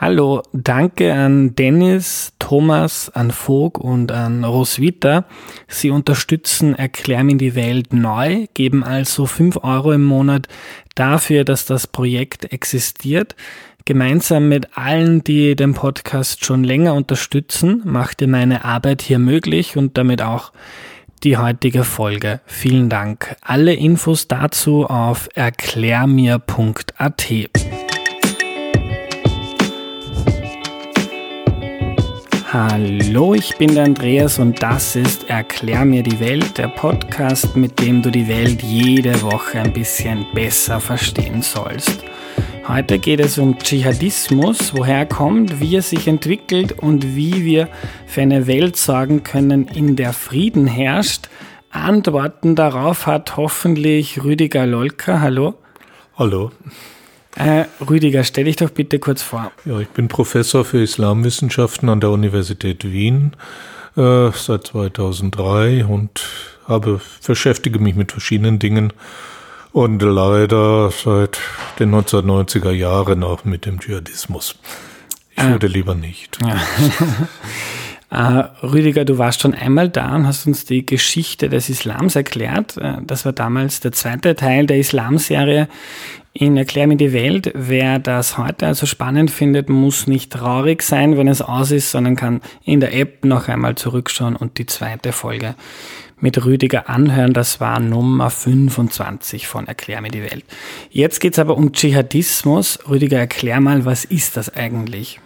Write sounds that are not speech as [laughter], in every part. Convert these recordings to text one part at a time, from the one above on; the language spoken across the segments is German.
Hallo, danke an Dennis, Thomas, an Vogt und an Roswitha. Sie unterstützen Erklär mir die Welt neu, geben also 5 Euro im Monat dafür, dass das Projekt existiert. Gemeinsam mit allen, die den Podcast schon länger unterstützen, macht ihr meine Arbeit hier möglich und damit auch die heutige Folge. Vielen Dank. Alle Infos dazu auf erklärmir.at. Hallo, ich bin der Andreas und das ist Erklär mir die Welt, der Podcast, mit dem du die Welt jede Woche ein bisschen besser verstehen sollst. Heute geht es um Dschihadismus, woher er kommt, wie er sich entwickelt und wie wir für eine Welt sorgen können, in der Frieden herrscht. Antworten darauf hat hoffentlich Rüdiger Lolka. Hallo. Hallo. Äh, Rüdiger, stell dich doch bitte kurz vor. Ja, ich bin Professor für Islamwissenschaften an der Universität Wien äh, seit 2003 und habe beschäftige mich mit verschiedenen Dingen und leider seit den 1990er Jahren auch mit dem Dschihadismus. Ich ah. würde lieber nicht. Ja. [laughs] Uh, Rüdiger, du warst schon einmal da und hast uns die Geschichte des Islams erklärt. Äh, das war damals der zweite Teil der Islamserie in Erklär mir die Welt. Wer das heute also spannend findet, muss nicht traurig sein, wenn es aus ist, sondern kann in der App noch einmal zurückschauen und die zweite Folge mit Rüdiger anhören. Das war Nummer 25 von Erklär mir die Welt. Jetzt geht's aber um Dschihadismus. Rüdiger, erklär mal, was ist das eigentlich?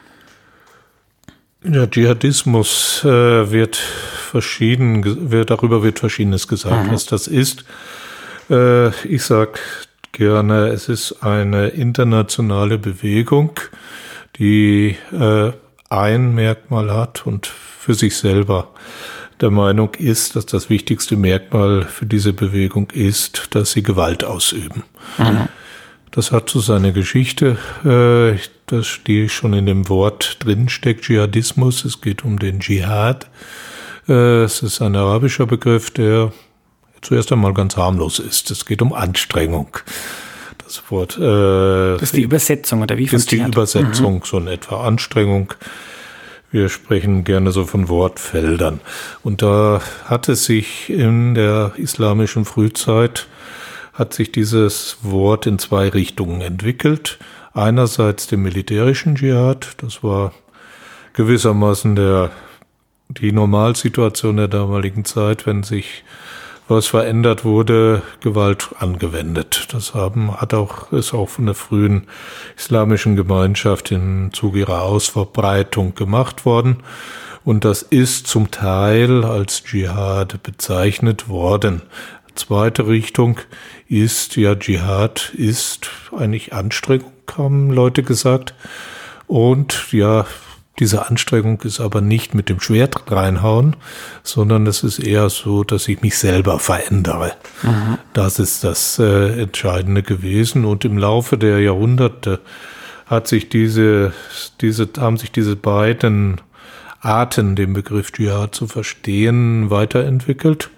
Ja, Dschihadismus äh, wird verschieden, wird, darüber wird Verschiedenes gesagt, mhm. was das ist. Äh, ich sag gerne, es ist eine internationale Bewegung, die äh, ein Merkmal hat und für sich selber der Meinung ist, dass das wichtigste Merkmal für diese Bewegung ist, dass sie Gewalt ausüben. Mhm. Das hat so seine Geschichte, äh, das steht schon in dem Wort drinsteckt, Dschihadismus. Es geht um den Dschihad. Äh, es ist ein arabischer Begriff, der zuerst einmal ganz harmlos ist. Es geht um Anstrengung. Das Wort. Äh, das ist die Übersetzung oder wie? Das ist die Übersetzung, mhm. so in etwa Anstrengung. Wir sprechen gerne so von Wortfeldern. Und da hat es sich in der islamischen Frühzeit hat sich dieses Wort in zwei Richtungen entwickelt. Einerseits dem militärischen Dschihad, das war gewissermaßen der, die Normalsituation der damaligen Zeit, wenn sich was verändert wurde, Gewalt angewendet. Das haben, hat auch, ist auch von der frühen islamischen Gemeinschaft im Zuge ihrer Ausverbreitung gemacht worden. Und das ist zum Teil als Dschihad bezeichnet worden. Zweite Richtung ist, ja, Dschihad ist eigentlich Anstrengung, haben Leute gesagt. Und ja, diese Anstrengung ist aber nicht mit dem Schwert reinhauen, sondern es ist eher so, dass ich mich selber verändere. Mhm. Das ist das äh, Entscheidende gewesen. Und im Laufe der Jahrhunderte hat sich diese, diese, haben sich diese beiden Arten, den Begriff Dschihad zu verstehen, weiterentwickelt.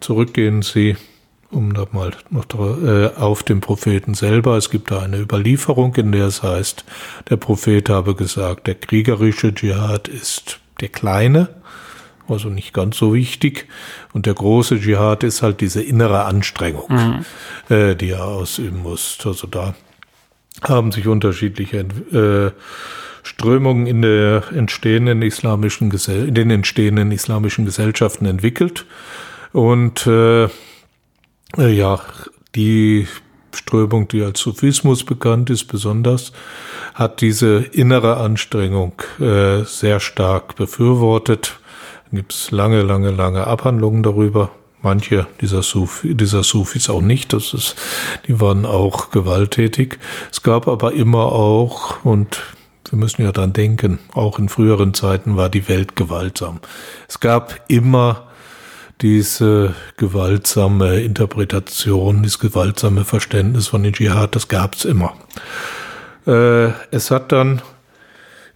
Zurückgehen Sie, um da mal noch äh, auf den Propheten selber. Es gibt da eine Überlieferung, in der es heißt, der Prophet habe gesagt, der kriegerische Dschihad ist der kleine, also nicht ganz so wichtig. Und der große Dschihad ist halt diese innere Anstrengung, mhm. äh, die er ausüben muss. Also da haben sich unterschiedliche äh, Strömungen in der entstehenden islamischen Gesell in den entstehenden islamischen Gesellschaften entwickelt. Und äh, äh, ja, die Strömung, die als Sufismus bekannt ist, besonders, hat diese innere Anstrengung äh, sehr stark befürwortet. Da gibt es lange, lange, lange Abhandlungen darüber. Manche dieser, Sufi, dieser Sufis auch nicht, das ist, die waren auch gewalttätig. Es gab aber immer auch, und wir müssen ja dran denken, auch in früheren Zeiten war die Welt gewaltsam. Es gab immer diese gewaltsame Interpretation, dieses gewaltsame Verständnis von den Dschihad, das gab es immer. Äh, es hat dann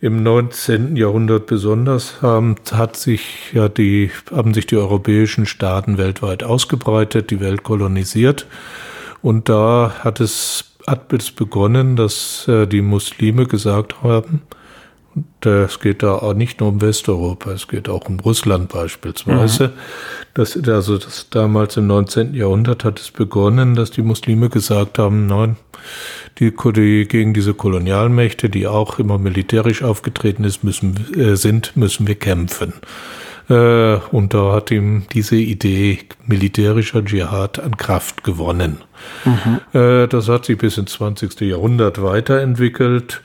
im 19. Jahrhundert besonders haben, hat sich ja die, haben sich die europäischen Staaten weltweit ausgebreitet, die Welt kolonisiert. Und da hat es, hat es begonnen, dass äh, die Muslime gesagt haben, es geht da auch nicht nur um Westeuropa, es geht auch um Russland beispielsweise. Mhm. Das, also das damals im 19. Jahrhundert hat es begonnen, dass die Muslime gesagt haben, nein, die, die gegen diese Kolonialmächte, die auch immer militärisch aufgetreten ist, müssen, äh, sind, müssen wir kämpfen. Äh, und da hat ihm diese Idee militärischer Dschihad an Kraft gewonnen. Mhm. Äh, das hat sich bis ins 20. Jahrhundert weiterentwickelt.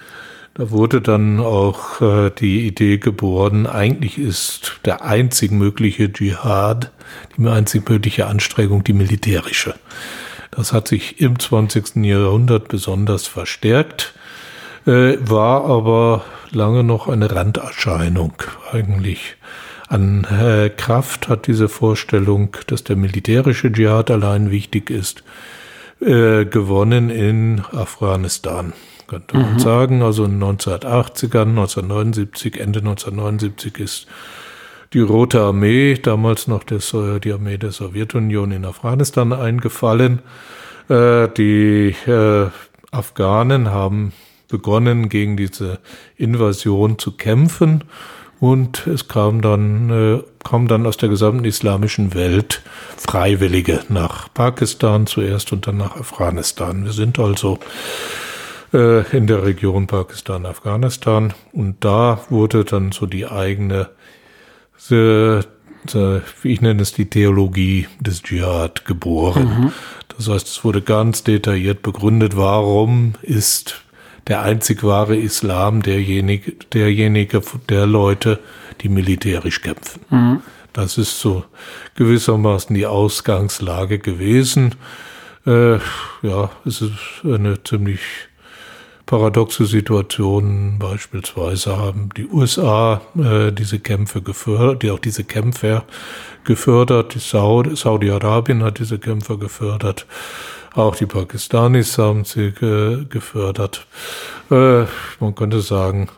Da wurde dann auch äh, die Idee geboren, eigentlich ist der einzig mögliche Dschihad, die einzig mögliche Anstrengung die militärische. Das hat sich im 20. Jahrhundert besonders verstärkt, äh, war aber lange noch eine Randerscheinung eigentlich. An äh, Kraft hat diese Vorstellung, dass der militärische Dschihad allein wichtig ist, äh, gewonnen in Afghanistan, könnte man mhm. sagen. Also in 1980ern, 1979, Ende 1979 ist die Rote Armee, damals noch des, die Armee der Sowjetunion in Afghanistan eingefallen. Äh, die äh, Afghanen haben begonnen, gegen diese Invasion zu kämpfen und es kam dann, äh, kam dann aus der gesamten islamischen Welt Freiwillige nach Pakistan zuerst und dann nach Afghanistan. Wir sind also äh, in der Region Pakistan, Afghanistan und da wurde dann so die eigene äh, wie ich nenne es, die Theologie des Dschihad geboren. Mhm. Das heißt, es wurde ganz detailliert begründet, warum ist der einzig wahre Islam derjenige, derjenige der Leute, die militärisch kämpfen. Mhm. Das ist so gewissermaßen die Ausgangslage gewesen. Äh, ja, es ist eine ziemlich paradoxe Situationen. Beispielsweise haben die USA äh, diese Kämpfe gefördert, die auch diese Kämpfer gefördert. Die Saudi, Saudi-Arabien hat diese Kämpfer gefördert. Auch die Pakistanis haben sie ge gefördert. Äh, man könnte sagen,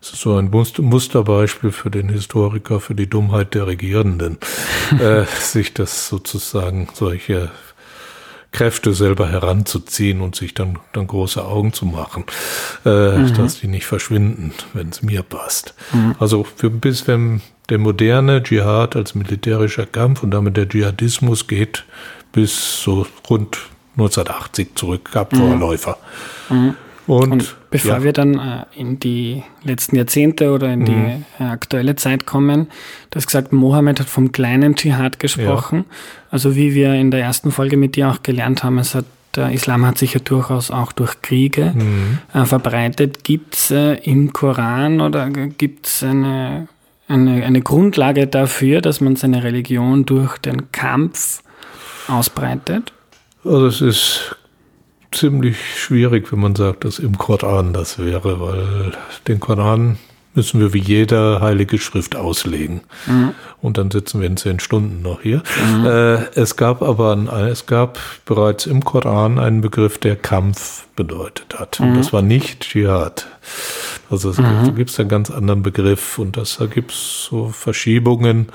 es ist so ein Musterbeispiel für den Historiker, für die Dummheit der Regierenden, [laughs] äh, sich das sozusagen solche Kräfte selber heranzuziehen und sich dann, dann große Augen zu machen, äh, mhm. dass die nicht verschwinden, wenn es mir passt. Mhm. Also für, bis wenn der moderne Dschihad als militärischer Kampf und damit der Dschihadismus geht bis so rund 1980 zurück, gab Vorläufer. Mhm. Und, und, bevor ja. wir dann äh, in die letzten Jahrzehnte oder in die mhm. äh, aktuelle Zeit kommen, du hast gesagt, Mohammed hat vom kleinen Dschihad gesprochen. Ja. Also wie wir in der ersten Folge mit dir auch gelernt haben, es hat der Islam hat sich ja durchaus auch durch Kriege mhm. äh, verbreitet. Gibt es äh, im Koran oder gibt es eine, eine, eine Grundlage dafür, dass man seine Religion durch den Kampf ausbreitet? Also es ist ziemlich schwierig, wenn man sagt, dass im Koran das wäre, weil den Koran müssen wir wie jede heilige Schrift auslegen. Mhm. Und dann sitzen wir in zehn Stunden noch hier. Mhm. Äh, es gab aber, ein, es gab bereits im Koran einen Begriff, der Kampf bedeutet hat. Mhm. Und das war nicht Dschihad. Also es mhm. gibt einen ganz anderen Begriff und das, da gibt es so Verschiebungen.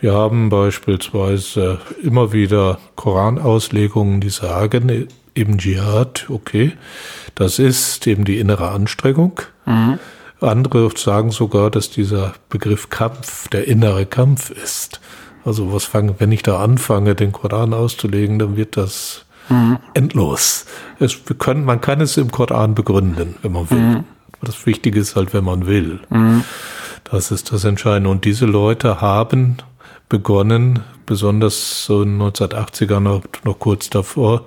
Wir haben beispielsweise immer wieder Koranauslegungen, die sagen, eben Dschihad, okay, das ist eben die innere Anstrengung. Mhm. Andere sagen sogar, dass dieser Begriff Kampf der innere Kampf ist. Also was fange, wenn ich da anfange, den Koran auszulegen, dann wird das mhm. endlos. Es, wir können, man kann es im Koran begründen, wenn man will. Mhm. Das Wichtige ist halt, wenn man will. Mhm. Das ist das Entscheidende. Und diese Leute haben begonnen, besonders so in 1980er noch, noch kurz davor,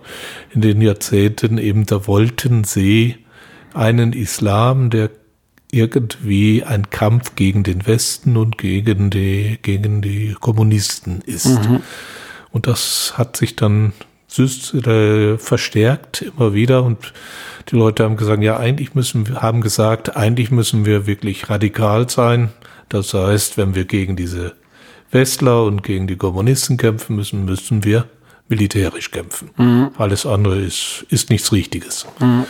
in den Jahrzehnten eben, da wollten sie einen Islam, der irgendwie ein Kampf gegen den Westen und gegen die, gegen die Kommunisten ist. Mhm. Und das hat sich dann äh, verstärkt immer wieder und die Leute haben gesagt, ja, eigentlich müssen wir, haben gesagt, eigentlich müssen wir wirklich radikal sein. Das heißt, wenn wir gegen diese Westler und gegen die Kommunisten kämpfen müssen, müssen wir militärisch kämpfen. Mhm. Alles andere ist, ist nichts Richtiges. Mhm.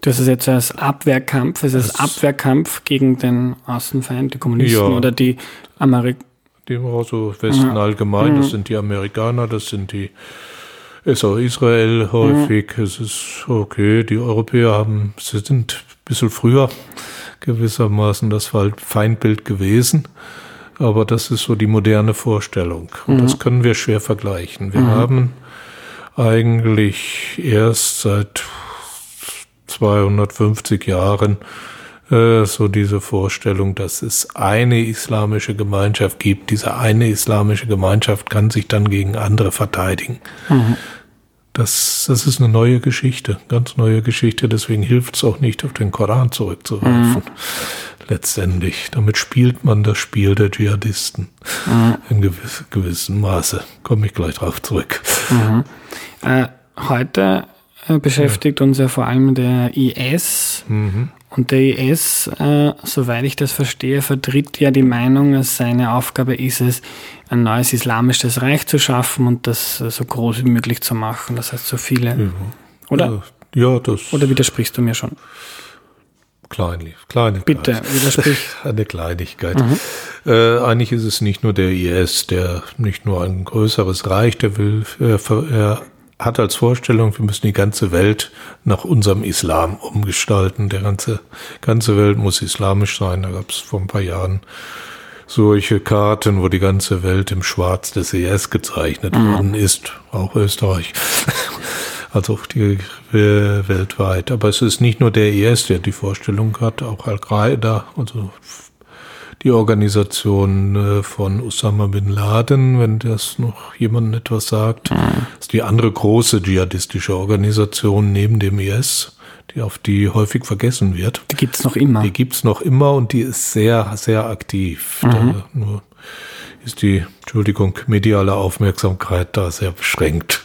Das ist jetzt als Abwehrkampf, es ist Abwehrkampf gegen den Außenfeind, die Kommunisten ja. oder die Amerikaner. Die also Westen mhm. allgemein, das mhm. sind die Amerikaner, das sind die, ist auch Israel häufig, mhm. es ist okay, die Europäer haben, sie sind ein bisschen früher gewissermaßen das Feindbild gewesen. Aber das ist so die moderne Vorstellung. Und mhm. das können wir schwer vergleichen. Wir mhm. haben eigentlich erst seit 250 Jahren äh, so diese Vorstellung, dass es eine islamische Gemeinschaft gibt. Diese eine islamische Gemeinschaft kann sich dann gegen andere verteidigen. Mhm. Das, das ist eine neue Geschichte, ganz neue Geschichte. Deswegen hilft es auch nicht, auf den Koran zurückzuwerfen. Mhm. Letztendlich. Damit spielt man das Spiel der Dschihadisten. Mhm. In gewiss, gewissem Maße. Komme ich gleich drauf zurück. Mhm. Äh, heute äh, beschäftigt ja. uns ja vor allem der IS. Mhm. Und der IS, äh, soweit ich das verstehe, vertritt ja die Meinung, dass seine Aufgabe ist es, ein neues islamisches Reich zu schaffen und das äh, so groß wie möglich zu machen. Das heißt, so viele. Ja. Oder? Ja, das. Oder widersprichst du mir schon? Kleinlich, Kleinigkeit. Bitte, widersprich. [laughs] Eine Kleinigkeit. Mhm. Äh, eigentlich ist es nicht nur der IS, der nicht nur ein größeres Reich, der will, äh, er hat als Vorstellung, wir müssen die ganze Welt nach unserem Islam umgestalten. Der ganze, ganze Welt muss islamisch sein. Da gab es vor ein paar Jahren solche Karten, wo die ganze Welt im Schwarz des ES gezeichnet mhm. worden ist, auch Österreich. [laughs] also die äh, weltweit. Aber es ist nicht nur der IS, der die Vorstellung hat, auch Al-Qaida, also die Organisation äh, von Osama bin Laden, wenn das noch jemandem etwas sagt. Das ist die andere große dschihadistische Organisation neben dem IS, die auf die häufig vergessen wird. Die gibt's noch immer. Die gibt's noch immer und die ist sehr, sehr aktiv. Mhm. nur ist die, Entschuldigung, mediale Aufmerksamkeit da sehr beschränkt.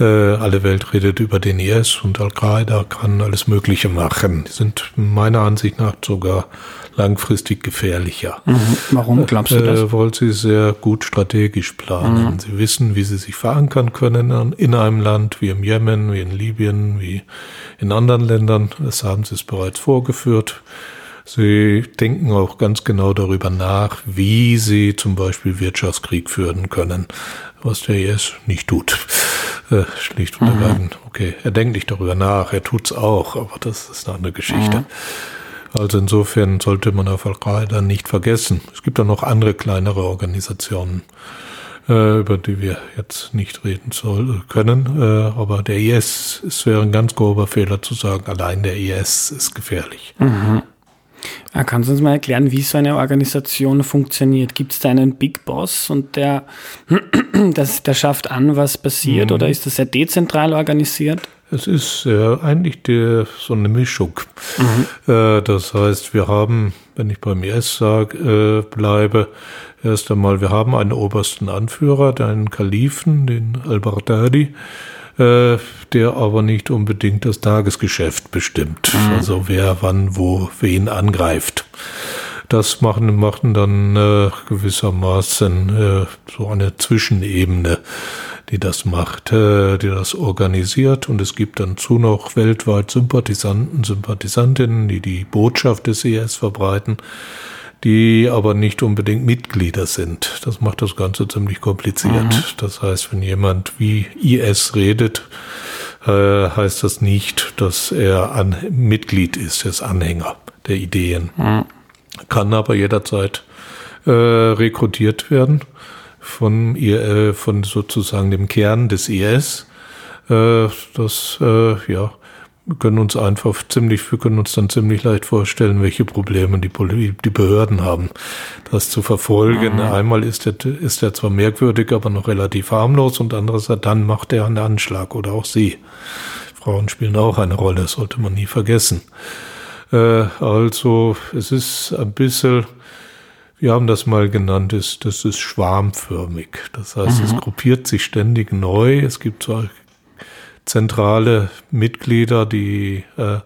Äh, alle Welt redet über den IS und Al-Qaida kann alles Mögliche machen. Die sind meiner Ansicht nach sogar langfristig gefährlicher. Mhm. Warum glaubst du das? Äh, weil sie sehr gut strategisch planen. Mhm. Sie wissen, wie sie sich verankern können in einem Land wie im Jemen, wie in Libyen, wie in anderen Ländern. Das haben sie es bereits vorgeführt. Sie denken auch ganz genau darüber nach, wie sie zum Beispiel Wirtschaftskrieg führen können, was der IS nicht tut. Äh, schlicht und mhm. ergreifend. Okay, er denkt nicht darüber nach, er tut's auch, aber das ist eine andere Geschichte. Mhm. Also insofern sollte man auf Al-Qaida nicht vergessen. Es gibt auch noch andere kleinere Organisationen, äh, über die wir jetzt nicht reden soll, können. Äh, aber der IS, es wäre ein ganz grober Fehler zu sagen, allein der IS ist gefährlich. Mhm. Kannst du uns mal erklären, wie so eine Organisation funktioniert? Gibt es da einen Big Boss und der, [clears throat] das, der schafft an, was passiert, mhm. oder ist das sehr dezentral organisiert? Es ist äh, eigentlich die, so eine Mischung. Mhm. Äh, das heißt, wir haben, wenn ich beim IS sag, äh, bleibe, erst einmal, wir haben einen obersten Anführer, einen Kalifen, den Al-Baghdadi, äh, der aber nicht unbedingt das Tagesgeschäft bestimmt. Mhm. Also wer wann wo wen angreift. Das machen, machen dann äh, gewissermaßen äh, so eine Zwischenebene die das macht, äh, die das organisiert. Und es gibt dann zu noch weltweit Sympathisanten, Sympathisantinnen, die die Botschaft des IS verbreiten, die aber nicht unbedingt Mitglieder sind. Das macht das Ganze ziemlich kompliziert. Mhm. Das heißt, wenn jemand wie IS redet, äh, heißt das nicht, dass er an Mitglied ist, er ist Anhänger der Ideen. Mhm. Kann aber jederzeit äh, rekrutiert werden von äh, von sozusagen dem Kern des IS. Äh, das, äh, ja, wir können uns einfach ziemlich, wir können uns dann ziemlich leicht vorstellen, welche Probleme die, die Behörden haben, das zu verfolgen. Mhm. Einmal ist er, ist er zwar merkwürdig, aber noch relativ harmlos und andererseits dann macht er einen Anschlag oder auch sie. Frauen spielen auch eine Rolle, sollte man nie vergessen. Äh, also, es ist ein bisschen, wir haben das mal genannt, ist, das ist schwarmförmig. Das heißt, mhm. es gruppiert sich ständig neu. Es gibt zwar zentrale Mitglieder, die äh,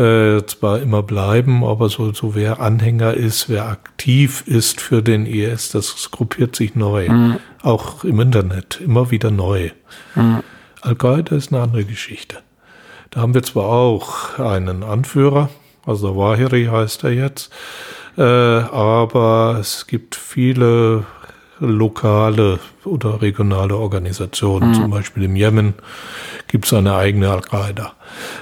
äh, zwar immer bleiben, aber so, so wer Anhänger ist, wer aktiv ist für den IS, das gruppiert sich neu. Mhm. Auch im Internet, immer wieder neu. Mhm. Al-Qaida ist eine andere Geschichte. Da haben wir zwar auch einen Anführer, also Wahiri heißt er jetzt, äh, aber es gibt viele lokale oder regionale Organisationen. Mhm. Zum Beispiel im Jemen gibt es eine eigene Al-Qaida.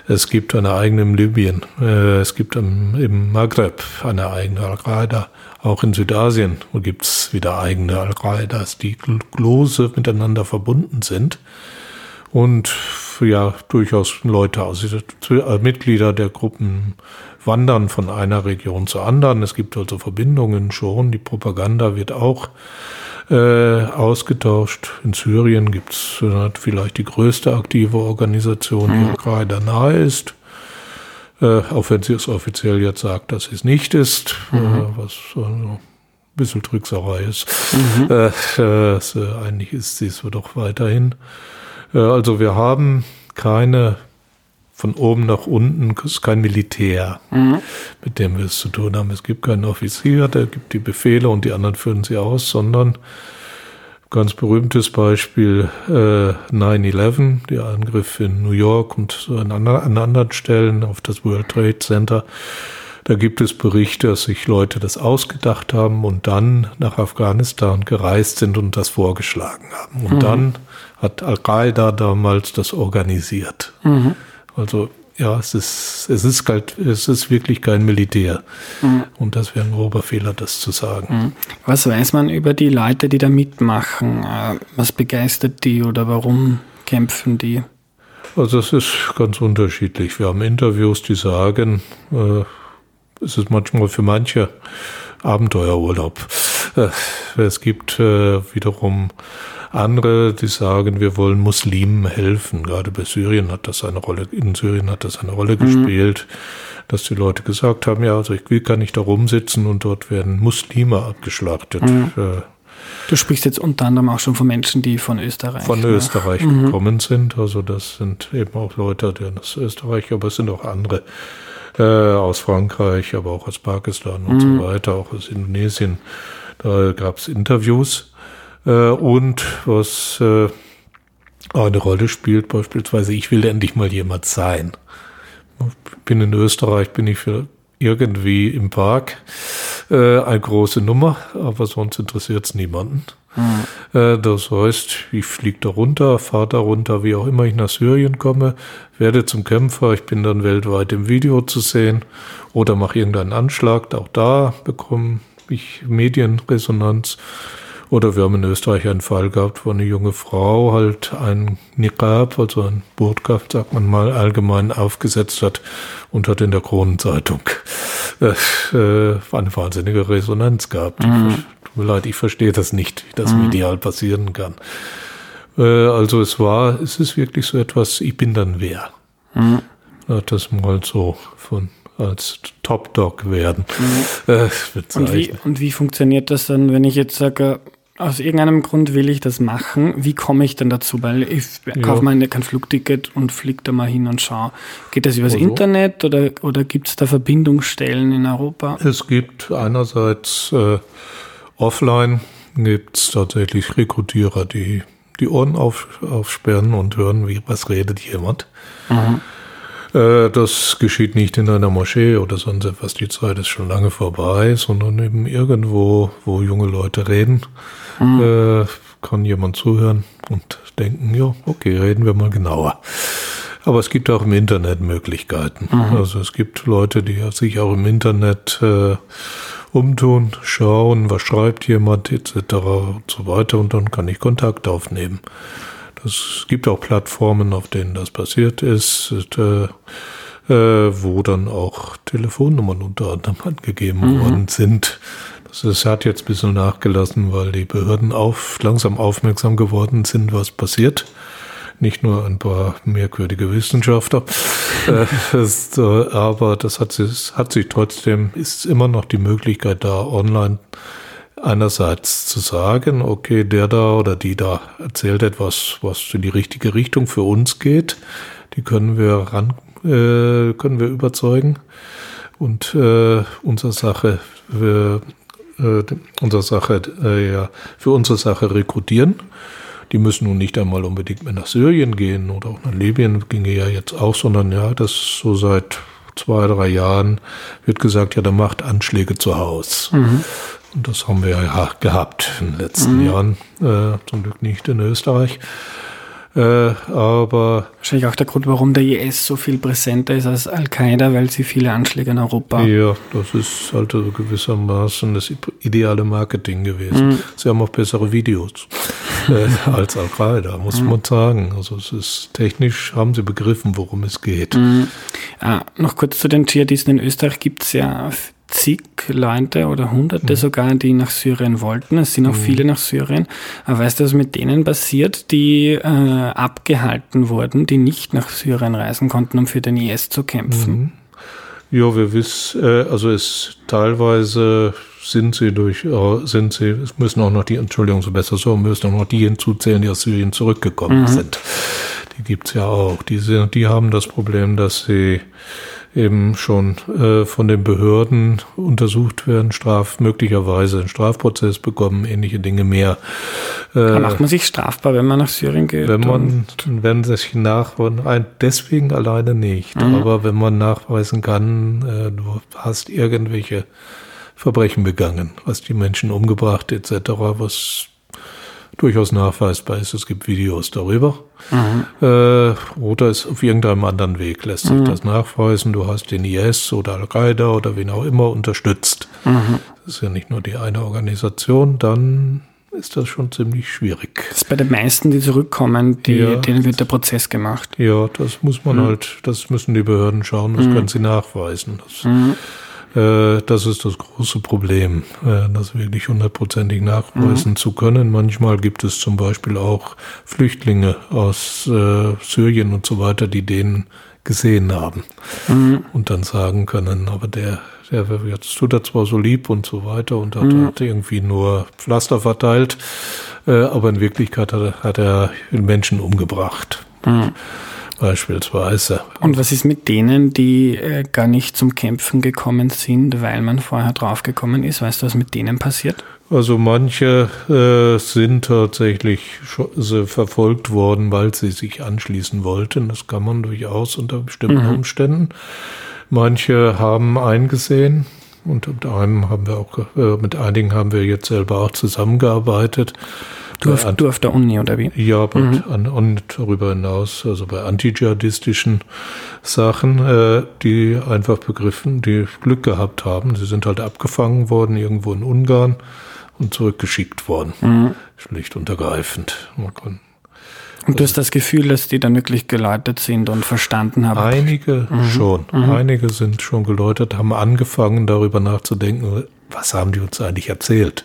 Es gibt eine eigene in Libyen. Äh, es gibt im, Maghreb eine eigene Al-Qaida. Auch in Südasien gibt es wieder eigene Al-Qaidas, die lose miteinander verbunden sind. Und ja, durchaus Leute aus, äh, Mitglieder der Gruppen wandern von einer Region zur anderen. Es gibt also Verbindungen schon. Die Propaganda wird auch äh, ausgetauscht. In Syrien gibt es äh, vielleicht die größte aktive Organisation, die mhm. gerade nahe ist. Äh, auch wenn sie es offiziell jetzt sagt, dass es nicht ist, äh, mhm. was äh, ein bisschen Trickserei ist. Mhm. Äh, eigentlich ist sie es doch weiterhin. Also wir haben keine von oben nach unten, es ist kein Militär, mhm. mit dem wir es zu tun haben. Es gibt keinen Offizier, der gibt die Befehle und die anderen führen sie aus, sondern ganz berühmtes Beispiel äh, 9-11, der Angriff in New York und an, an anderen Stellen auf das World Trade Center. Da gibt es Berichte, dass sich Leute das ausgedacht haben und dann nach Afghanistan gereist sind und das vorgeschlagen haben. Und mhm. dann hat Al-Qaida damals das organisiert. Mhm. Also ja, es ist, es ist, halt, es ist wirklich kein Militär. Mhm. Und das wäre ein grober Fehler, das zu sagen. Mhm. Was weiß man über die Leute, die da mitmachen? Äh, was begeistert die oder warum kämpfen die? Also es ist ganz unterschiedlich. Wir haben Interviews, die sagen, äh, es ist manchmal für manche Abenteuerurlaub. Äh, es gibt äh, wiederum andere, die sagen, wir wollen Muslimen helfen. Gerade bei Syrien hat das eine Rolle, in Syrien hat das eine Rolle mhm. gespielt, dass die Leute gesagt haben, ja, also ich gar nicht da rumsitzen und dort werden Muslime abgeschlachtet. Mhm. Äh, du sprichst jetzt unter anderem auch schon von Menschen, die von Österreich. Von ne? Österreich mhm. gekommen sind. Also das sind eben auch Leute, die aus Österreich, aber es sind auch andere äh, aus Frankreich, aber auch aus Pakistan und so mhm. weiter, auch aus Indonesien. Da gab es Interviews. Äh, und was äh, eine Rolle spielt, beispielsweise, ich will endlich mal jemand sein. Bin in Österreich, bin ich für irgendwie im Park äh, eine große Nummer, aber sonst interessiert es niemanden. Mhm. Äh, das heißt, ich fliege da runter, fahre da runter, wie auch immer ich nach Syrien komme, werde zum Kämpfer, ich bin dann weltweit im Video zu sehen oder mache irgendeinen Anschlag, auch da bekomme ich Medienresonanz. Oder wir haben in Österreich einen Fall gehabt, wo eine junge Frau halt ein Niqab, also ein Burka, sagt man mal, allgemein aufgesetzt hat und hat in der Kronenzeitung äh, äh, eine wahnsinnige Resonanz gehabt. Mhm. Tut mir leid, ich verstehe das nicht, wie das mhm. medial passieren kann. Äh, also es war, es ist wirklich so etwas, ich bin dann wer. Mhm. Hat das mal so von als Top Dog werden. Mhm. Äh, und, wie, und wie funktioniert das dann, wenn ich jetzt sage, aus irgendeinem Grund will ich das machen. Wie komme ich denn dazu? Weil ich ja. kaufe mir kein Flugticket und fliege da mal hin und schaue. Geht das übers also, Internet oder, oder gibt es da Verbindungsstellen in Europa? Es gibt einerseits äh, offline gibt es tatsächlich Rekrutierer, die die Ohren auf, aufsperren und hören, wie was redet jemand. Mhm. Äh, das geschieht nicht in einer Moschee oder sonst etwas. Die Zeit ist schon lange vorbei, sondern eben irgendwo, wo junge Leute reden mhm. äh, kann jemand zuhören und denken, ja, okay, reden wir mal genauer. Aber es gibt auch im Internet Möglichkeiten. Mhm. Also es gibt Leute, die sich auch im Internet äh, umtun, schauen, was schreibt jemand etc. und so weiter und dann kann ich Kontakt aufnehmen. Es gibt auch Plattformen, auf denen das passiert ist, äh, äh, wo dann auch Telefonnummern unter anderem [laughs] angegeben mhm. worden sind. Das hat jetzt ein bisschen nachgelassen, weil die Behörden auf, langsam aufmerksam geworden sind, was passiert. Nicht nur ein paar merkwürdige Wissenschaftler. [laughs] äh, ist, äh, aber das hat sich, hat sich trotzdem, ist immer noch die Möglichkeit da, online einerseits zu sagen, okay, der da oder die da erzählt etwas, was in die richtige Richtung für uns geht. Die können wir ran, äh, können wir überzeugen und äh, unsere Sache wir, äh, unsere Sache, äh, ja, für unsere Sache rekrutieren. Die müssen nun nicht einmal unbedingt mehr nach Syrien gehen oder auch nach Libyen ginge ja jetzt auch, sondern ja, das so seit zwei, drei Jahren wird gesagt, ja, der macht Anschläge zu Hause. Mhm. Und das haben wir ja gehabt in den letzten mhm. Jahren, äh, zum Glück nicht in Österreich. Äh, aber wahrscheinlich auch der Grund, warum der IS so viel präsenter ist als Al-Qaida, weil sie viele Anschläge in Europa. Ja, das ist halt also gewissermaßen das ideale Marketing gewesen. Mhm. Sie haben auch bessere Videos [laughs] äh, als Al-Qaida, muss mhm. man sagen. Also es ist technisch haben sie begriffen, worum es geht. Mhm. Ah, noch kurz zu den Dschihadisten in Österreich gibt es ja zig Leute oder Hunderte mhm. sogar, die nach Syrien wollten. Es sind auch mhm. viele nach Syrien. Aber weißt du, was mit denen passiert, die äh, abgehalten wurden, die nicht nach Syrien reisen konnten, um für den IS zu kämpfen? Mhm. Ja, wir wissen, äh, also es teilweise sind sie durch, äh, sind sie, es müssen auch noch die, Entschuldigung, so besser so, müssen auch noch die hinzuzählen, die aus Syrien zurückgekommen mhm. sind. Die gibt's ja auch. Die, sind, die haben das Problem, dass sie eben schon äh, von den Behörden untersucht werden, straf möglicherweise einen Strafprozess bekommen, ähnliche Dinge mehr. Äh, macht man sich strafbar, wenn man nach Syrien geht? Wenn man, wenn sich nach, deswegen alleine nicht, mhm. aber wenn man nachweisen kann, äh, du hast irgendwelche Verbrechen begangen, hast die Menschen umgebracht etc., was durchaus nachweisbar ist. Es gibt Videos darüber. Mhm. Äh, oder es auf irgendeinem anderen Weg lässt sich mhm. das nachweisen. Du hast den IS oder Al-Qaida oder wen auch immer unterstützt. Mhm. Das ist ja nicht nur die eine Organisation. Dann ist das schon ziemlich schwierig. Das ist bei den meisten, die zurückkommen, die, ja, denen wird der Prozess gemacht. Ja, das muss man mhm. halt, das müssen die Behörden schauen, das mhm. können sie nachweisen. Das, mhm. Das ist das große Problem, äh, das wirklich hundertprozentig nachweisen mhm. zu können. Manchmal gibt es zum Beispiel auch Flüchtlinge aus äh, Syrien und so weiter, die den gesehen haben mhm. und dann sagen können, aber der, der jetzt tut er zwar so lieb und so weiter und hat, mhm. hat irgendwie nur Pflaster verteilt, aber in Wirklichkeit hat er, hat er Menschen umgebracht. Beispielsweise. Und was ist mit denen, die äh, gar nicht zum Kämpfen gekommen sind, weil man vorher draufgekommen ist? Weißt du, was mit denen passiert? Also manche äh, sind tatsächlich schon, verfolgt worden, weil sie sich anschließen wollten. Das kann man durchaus unter bestimmten mhm. Umständen. Manche haben eingesehen, und mit einem haben wir auch, äh, mit einigen haben wir jetzt selber auch zusammengearbeitet, Du auf, du auf der Uni oder wie? Ja, mhm. an, und darüber hinaus, also bei antijihadistischen Sachen, äh, die einfach begriffen, die Glück gehabt haben. Sie sind halt abgefangen worden irgendwo in Ungarn und zurückgeschickt worden. Mhm. Schlicht und ergreifend. Man kann, und du hast das Gefühl, dass die dann wirklich geläutert sind und verstanden haben? Einige mhm. schon. Mhm. Einige sind schon geläutert, haben angefangen, darüber nachzudenken, was haben die uns eigentlich erzählt?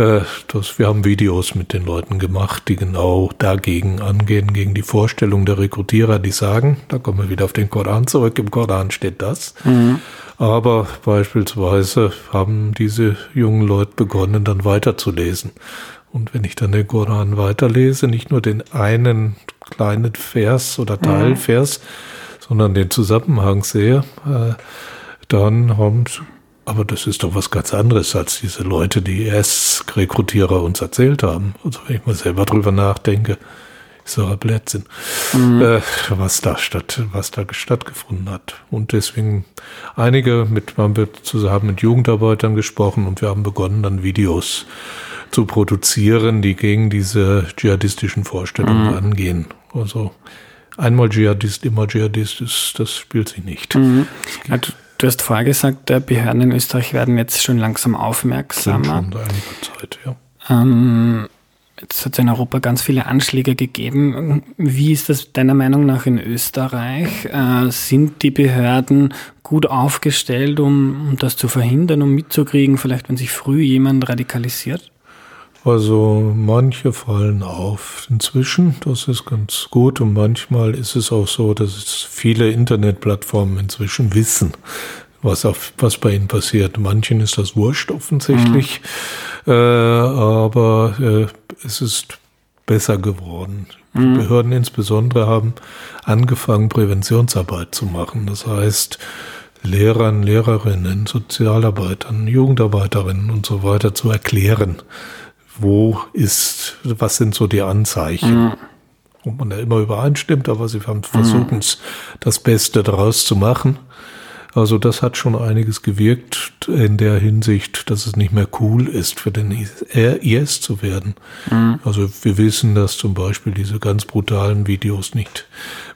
Äh, das, wir haben Videos mit den Leuten gemacht, die genau dagegen angehen, gegen die Vorstellung der Rekrutierer, die sagen, da kommen wir wieder auf den Koran zurück, im Koran steht das. Mhm. Aber beispielsweise haben diese jungen Leute begonnen, dann weiterzulesen. Und wenn ich dann den Koran weiterlese, nicht nur den einen kleinen Vers oder mhm. Teilvers, mhm. sondern den Zusammenhang sehe, äh, dann haben aber das ist doch was ganz anderes als diese Leute, die IS-Rekrutierer uns erzählt haben. Also wenn ich mal selber drüber nachdenke, ist doch ein Blödsinn, mhm. äh, was da statt, was da stattgefunden hat. Und deswegen einige mit, haben wir zusammen mit Jugendarbeitern gesprochen und wir haben begonnen, dann Videos zu produzieren, die gegen diese dschihadistischen Vorstellungen mhm. angehen. Also einmal Dschihadist, immer Dschihadist, ist, das spielt sich nicht. Mhm. Du hast vorher gesagt, Behörden in Österreich werden jetzt schon langsam aufmerksamer. Sind schon einiger Zeit, ja. Ähm, jetzt hat es in Europa ganz viele Anschläge gegeben. Wie ist das deiner Meinung nach in Österreich? Äh, sind die Behörden gut aufgestellt, um, um das zu verhindern, um mitzukriegen, vielleicht wenn sich früh jemand radikalisiert? Also manche fallen auf inzwischen, das ist ganz gut und manchmal ist es auch so, dass viele Internetplattformen inzwischen wissen, was, auf, was bei ihnen passiert. Manchen ist das wurscht offensichtlich, mhm. äh, aber äh, es ist besser geworden. Mhm. Behörden insbesondere haben angefangen, Präventionsarbeit zu machen. Das heißt, Lehrern, Lehrerinnen, Sozialarbeitern, Jugendarbeiterinnen und so weiter zu erklären, wo ist, was sind so die Anzeichen? Mhm. Ob man da immer übereinstimmt, aber sie haben versucht, mhm. das Beste daraus zu machen. Also das hat schon einiges gewirkt in der Hinsicht, dass es nicht mehr cool ist, für den IS zu werden. Mhm. Also wir wissen, dass zum Beispiel diese ganz brutalen Videos nicht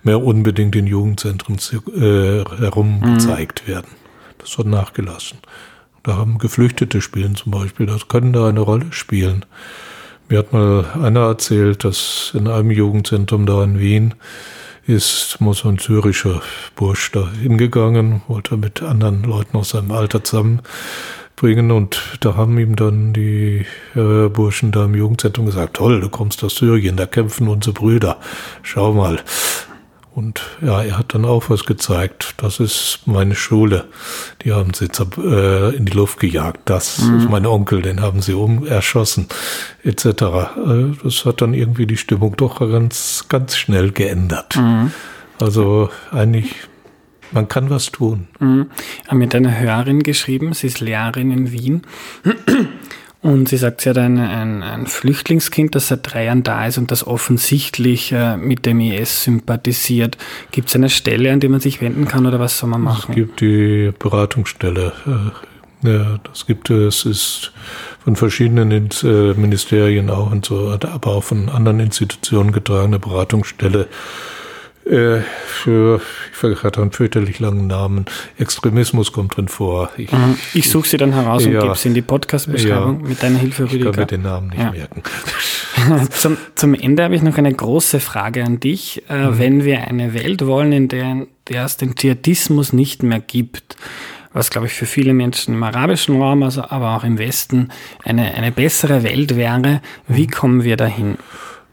mehr unbedingt in Jugendzentren äh, herum mhm. gezeigt werden. Das hat nachgelassen. Da haben Geflüchtete spielen zum Beispiel, das können da eine Rolle spielen. Mir hat mal einer erzählt, dass in einem Jugendzentrum da in Wien ist muss ein syrischer Bursch da hingegangen, wollte mit anderen Leuten aus seinem Alter zusammenbringen und da haben ihm dann die äh, Burschen da im Jugendzentrum gesagt, toll, du kommst aus Syrien, da kämpfen unsere Brüder, schau mal. Und ja, er hat dann auch was gezeigt. Das ist meine Schule. Die haben sie äh, in die Luft gejagt. Das mhm. ist mein Onkel, den haben sie um erschossen, etc. Äh, das hat dann irgendwie die Stimmung doch ganz, ganz schnell geändert. Mhm. Also eigentlich, man kann was tun. Mhm. Haben mit einer Hörerin geschrieben, sie ist Lehrerin in Wien. Und sie sagt, sie hat ein, ein, ein, Flüchtlingskind, das seit drei Jahren da ist und das offensichtlich äh, mit dem IS sympathisiert. Gibt es eine Stelle, an die man sich wenden kann oder was soll man machen? Es gibt die Beratungsstelle. Äh, ja, das gibt es, ist von verschiedenen äh, Ministerien auch und so, aber auch von anderen Institutionen getragene Beratungsstelle äh, für, ich vergesse einen fürchterlich langen Namen, Extremismus kommt drin vor. Ich, mhm. ich suche sie dann heraus ja, und gebe sie in die Podcast-Beschreibung ja, mit deiner Hilfe, Rüdiger. Ich kann mir den Namen nicht ja. merken. [laughs] zum, zum Ende habe ich noch eine große Frage an dich. Äh, mhm. Wenn wir eine Welt wollen, in der, der es den Dschihadismus nicht mehr gibt, was, glaube ich, für viele Menschen im arabischen Raum, also aber auch im Westen eine, eine bessere Welt wäre, wie mhm. kommen wir dahin?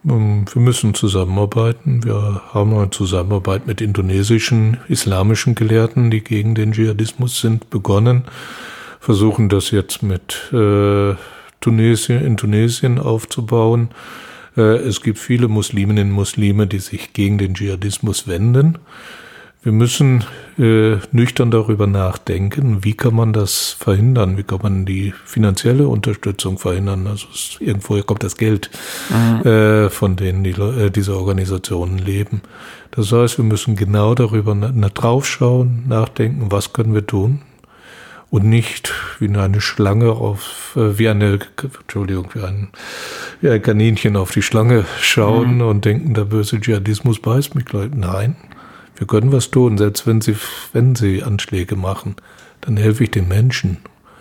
Ähm, wir müssen zusammenarbeiten. Wir haben eine Zusammenarbeit mit indonesischen, islamischen Gelehrten, die gegen den Dschihadismus sind, begonnen. Versuchen das jetzt mit äh, Tunesien, in Tunesien aufzubauen. Äh, es gibt viele Musliminnen und Muslime, die sich gegen den Dschihadismus wenden. Wir müssen äh, nüchtern darüber nachdenken, wie kann man das verhindern, wie kann man die finanzielle Unterstützung verhindern. Also es, irgendwo kommt das Geld, mhm. äh, von denen die, äh, diese Organisationen leben. Das heißt, wir müssen genau darüber na, na, draufschauen, nachdenken, was können wir tun und nicht wie eine Schlange auf, äh, wie eine, Entschuldigung, wie ein, wie ein Kaninchen auf die Schlange schauen mhm. und denken, der böse Dschihadismus beißt mich. Nein, wir können was tun, selbst wenn sie, wenn sie Anschläge machen, dann helfe ich den Menschen.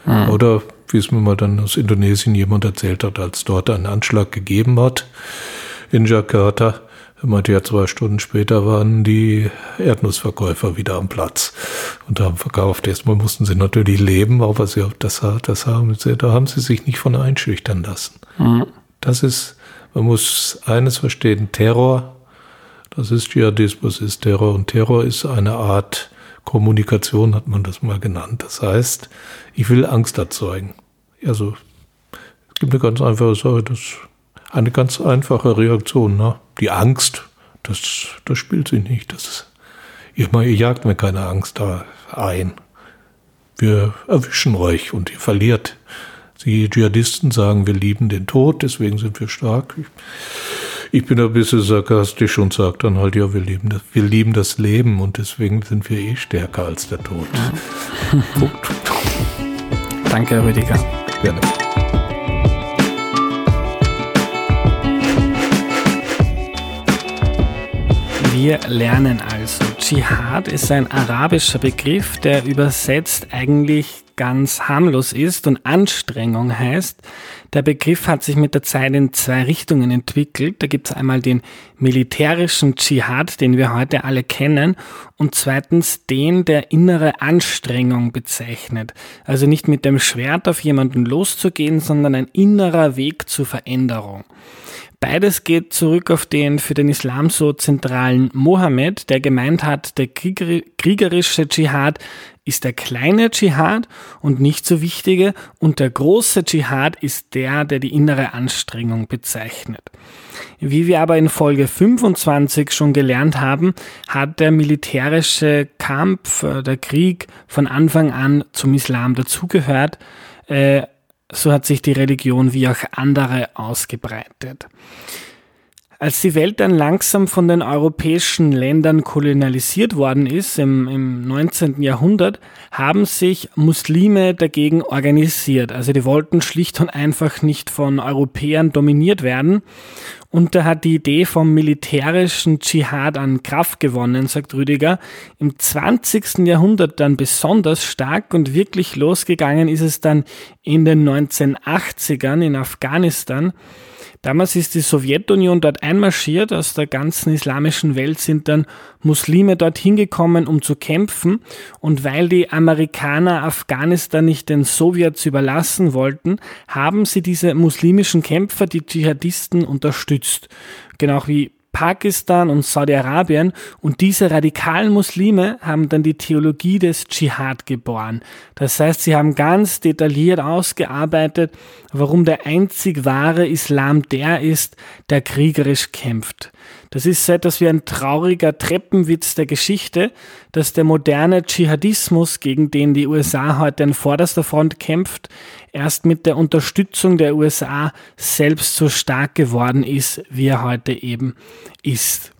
Mhm. Oder wie es mir mal dann aus Indonesien jemand erzählt hat, als dort ein Anschlag gegeben hat in Jakarta, er meinte ja, zwei Stunden später waren die Erdnussverkäufer wieder am Platz und haben verkauft. Erstmal mussten sie natürlich leben, aber sie, das, das haben, da haben sie sich nicht von einschüchtern lassen. Mhm. Das ist, man muss eines verstehen, Terror das ist Dschihadismus, ist Terror. Und Terror ist eine Art Kommunikation, hat man das mal genannt. Das heißt, ich will Angst erzeugen. Also, es gibt eine ganz einfache Sache, das eine ganz einfache Reaktion. Ne? Die Angst, das, das spielt sich nicht. Das ist, ich meine, ihr jagt mir keine Angst da ein. Wir erwischen euch und ihr verliert. Die Dschihadisten sagen, wir lieben den Tod, deswegen sind wir stark. Ich, ich bin ein bisschen sarkastisch und sage dann halt, ja, wir lieben, das, wir lieben das Leben und deswegen sind wir eh stärker als der Tod. Ja. [laughs] Danke, Herr Rüdiger. Gerne. Wir lernen also, Dschihad ist ein arabischer Begriff, der übersetzt eigentlich ganz harmlos ist und Anstrengung heißt. Der Begriff hat sich mit der Zeit in zwei Richtungen entwickelt. Da gibt es einmal den militärischen Dschihad, den wir heute alle kennen, und zweitens den, der innere Anstrengung bezeichnet. Also nicht mit dem Schwert auf jemanden loszugehen, sondern ein innerer Weg zur Veränderung. Beides geht zurück auf den für den Islam so zentralen Mohammed, der gemeint hat, der kriegerische Dschihad ist der kleine Dschihad und nicht so wichtige und der große Dschihad ist der, der die innere Anstrengung bezeichnet. Wie wir aber in Folge 25 schon gelernt haben, hat der militärische Kampf, äh, der Krieg von Anfang an zum Islam dazugehört. Äh, so hat sich die Religion wie auch andere ausgebreitet. Als die Welt dann langsam von den europäischen Ländern kolonialisiert worden ist im, im 19. Jahrhundert, haben sich Muslime dagegen organisiert. Also die wollten schlicht und einfach nicht von Europäern dominiert werden. Und da hat die Idee vom militärischen Dschihad an Kraft gewonnen, sagt Rüdiger. Im 20. Jahrhundert dann besonders stark und wirklich losgegangen ist es dann in den 1980ern in Afghanistan. Damals ist die Sowjetunion dort einmarschiert. Aus der ganzen islamischen Welt sind dann Muslime dort hingekommen, um zu kämpfen. Und weil die Amerikaner Afghanistan nicht den Sowjets überlassen wollten, haben sie diese muslimischen Kämpfer, die Dschihadisten, unterstützt. Genau wie Pakistan und Saudi-Arabien und diese radikalen Muslime haben dann die Theologie des Dschihad geboren. Das heißt, sie haben ganz detailliert ausgearbeitet, warum der einzig wahre Islam der ist, der kriegerisch kämpft. Das ist so etwas wie ein trauriger Treppenwitz der Geschichte, dass der moderne Dschihadismus, gegen den die USA heute an vorderster Front kämpft, erst mit der Unterstützung der USA selbst so stark geworden ist, wie er heute eben ist.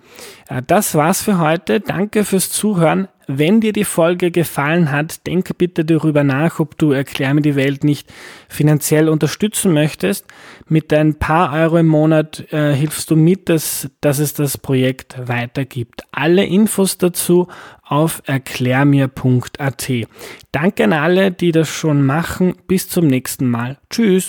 Äh, das war's für heute. Danke fürs Zuhören. Wenn dir die Folge gefallen hat, denk bitte darüber nach, ob du Erklär mir die Welt nicht finanziell unterstützen möchtest. Mit ein paar Euro im Monat äh, hilfst du mit, dass, dass es das Projekt weitergibt. Alle Infos dazu auf erklärmir.at. Danke an alle, die das schon machen. Bis zum nächsten Mal. Tschüss.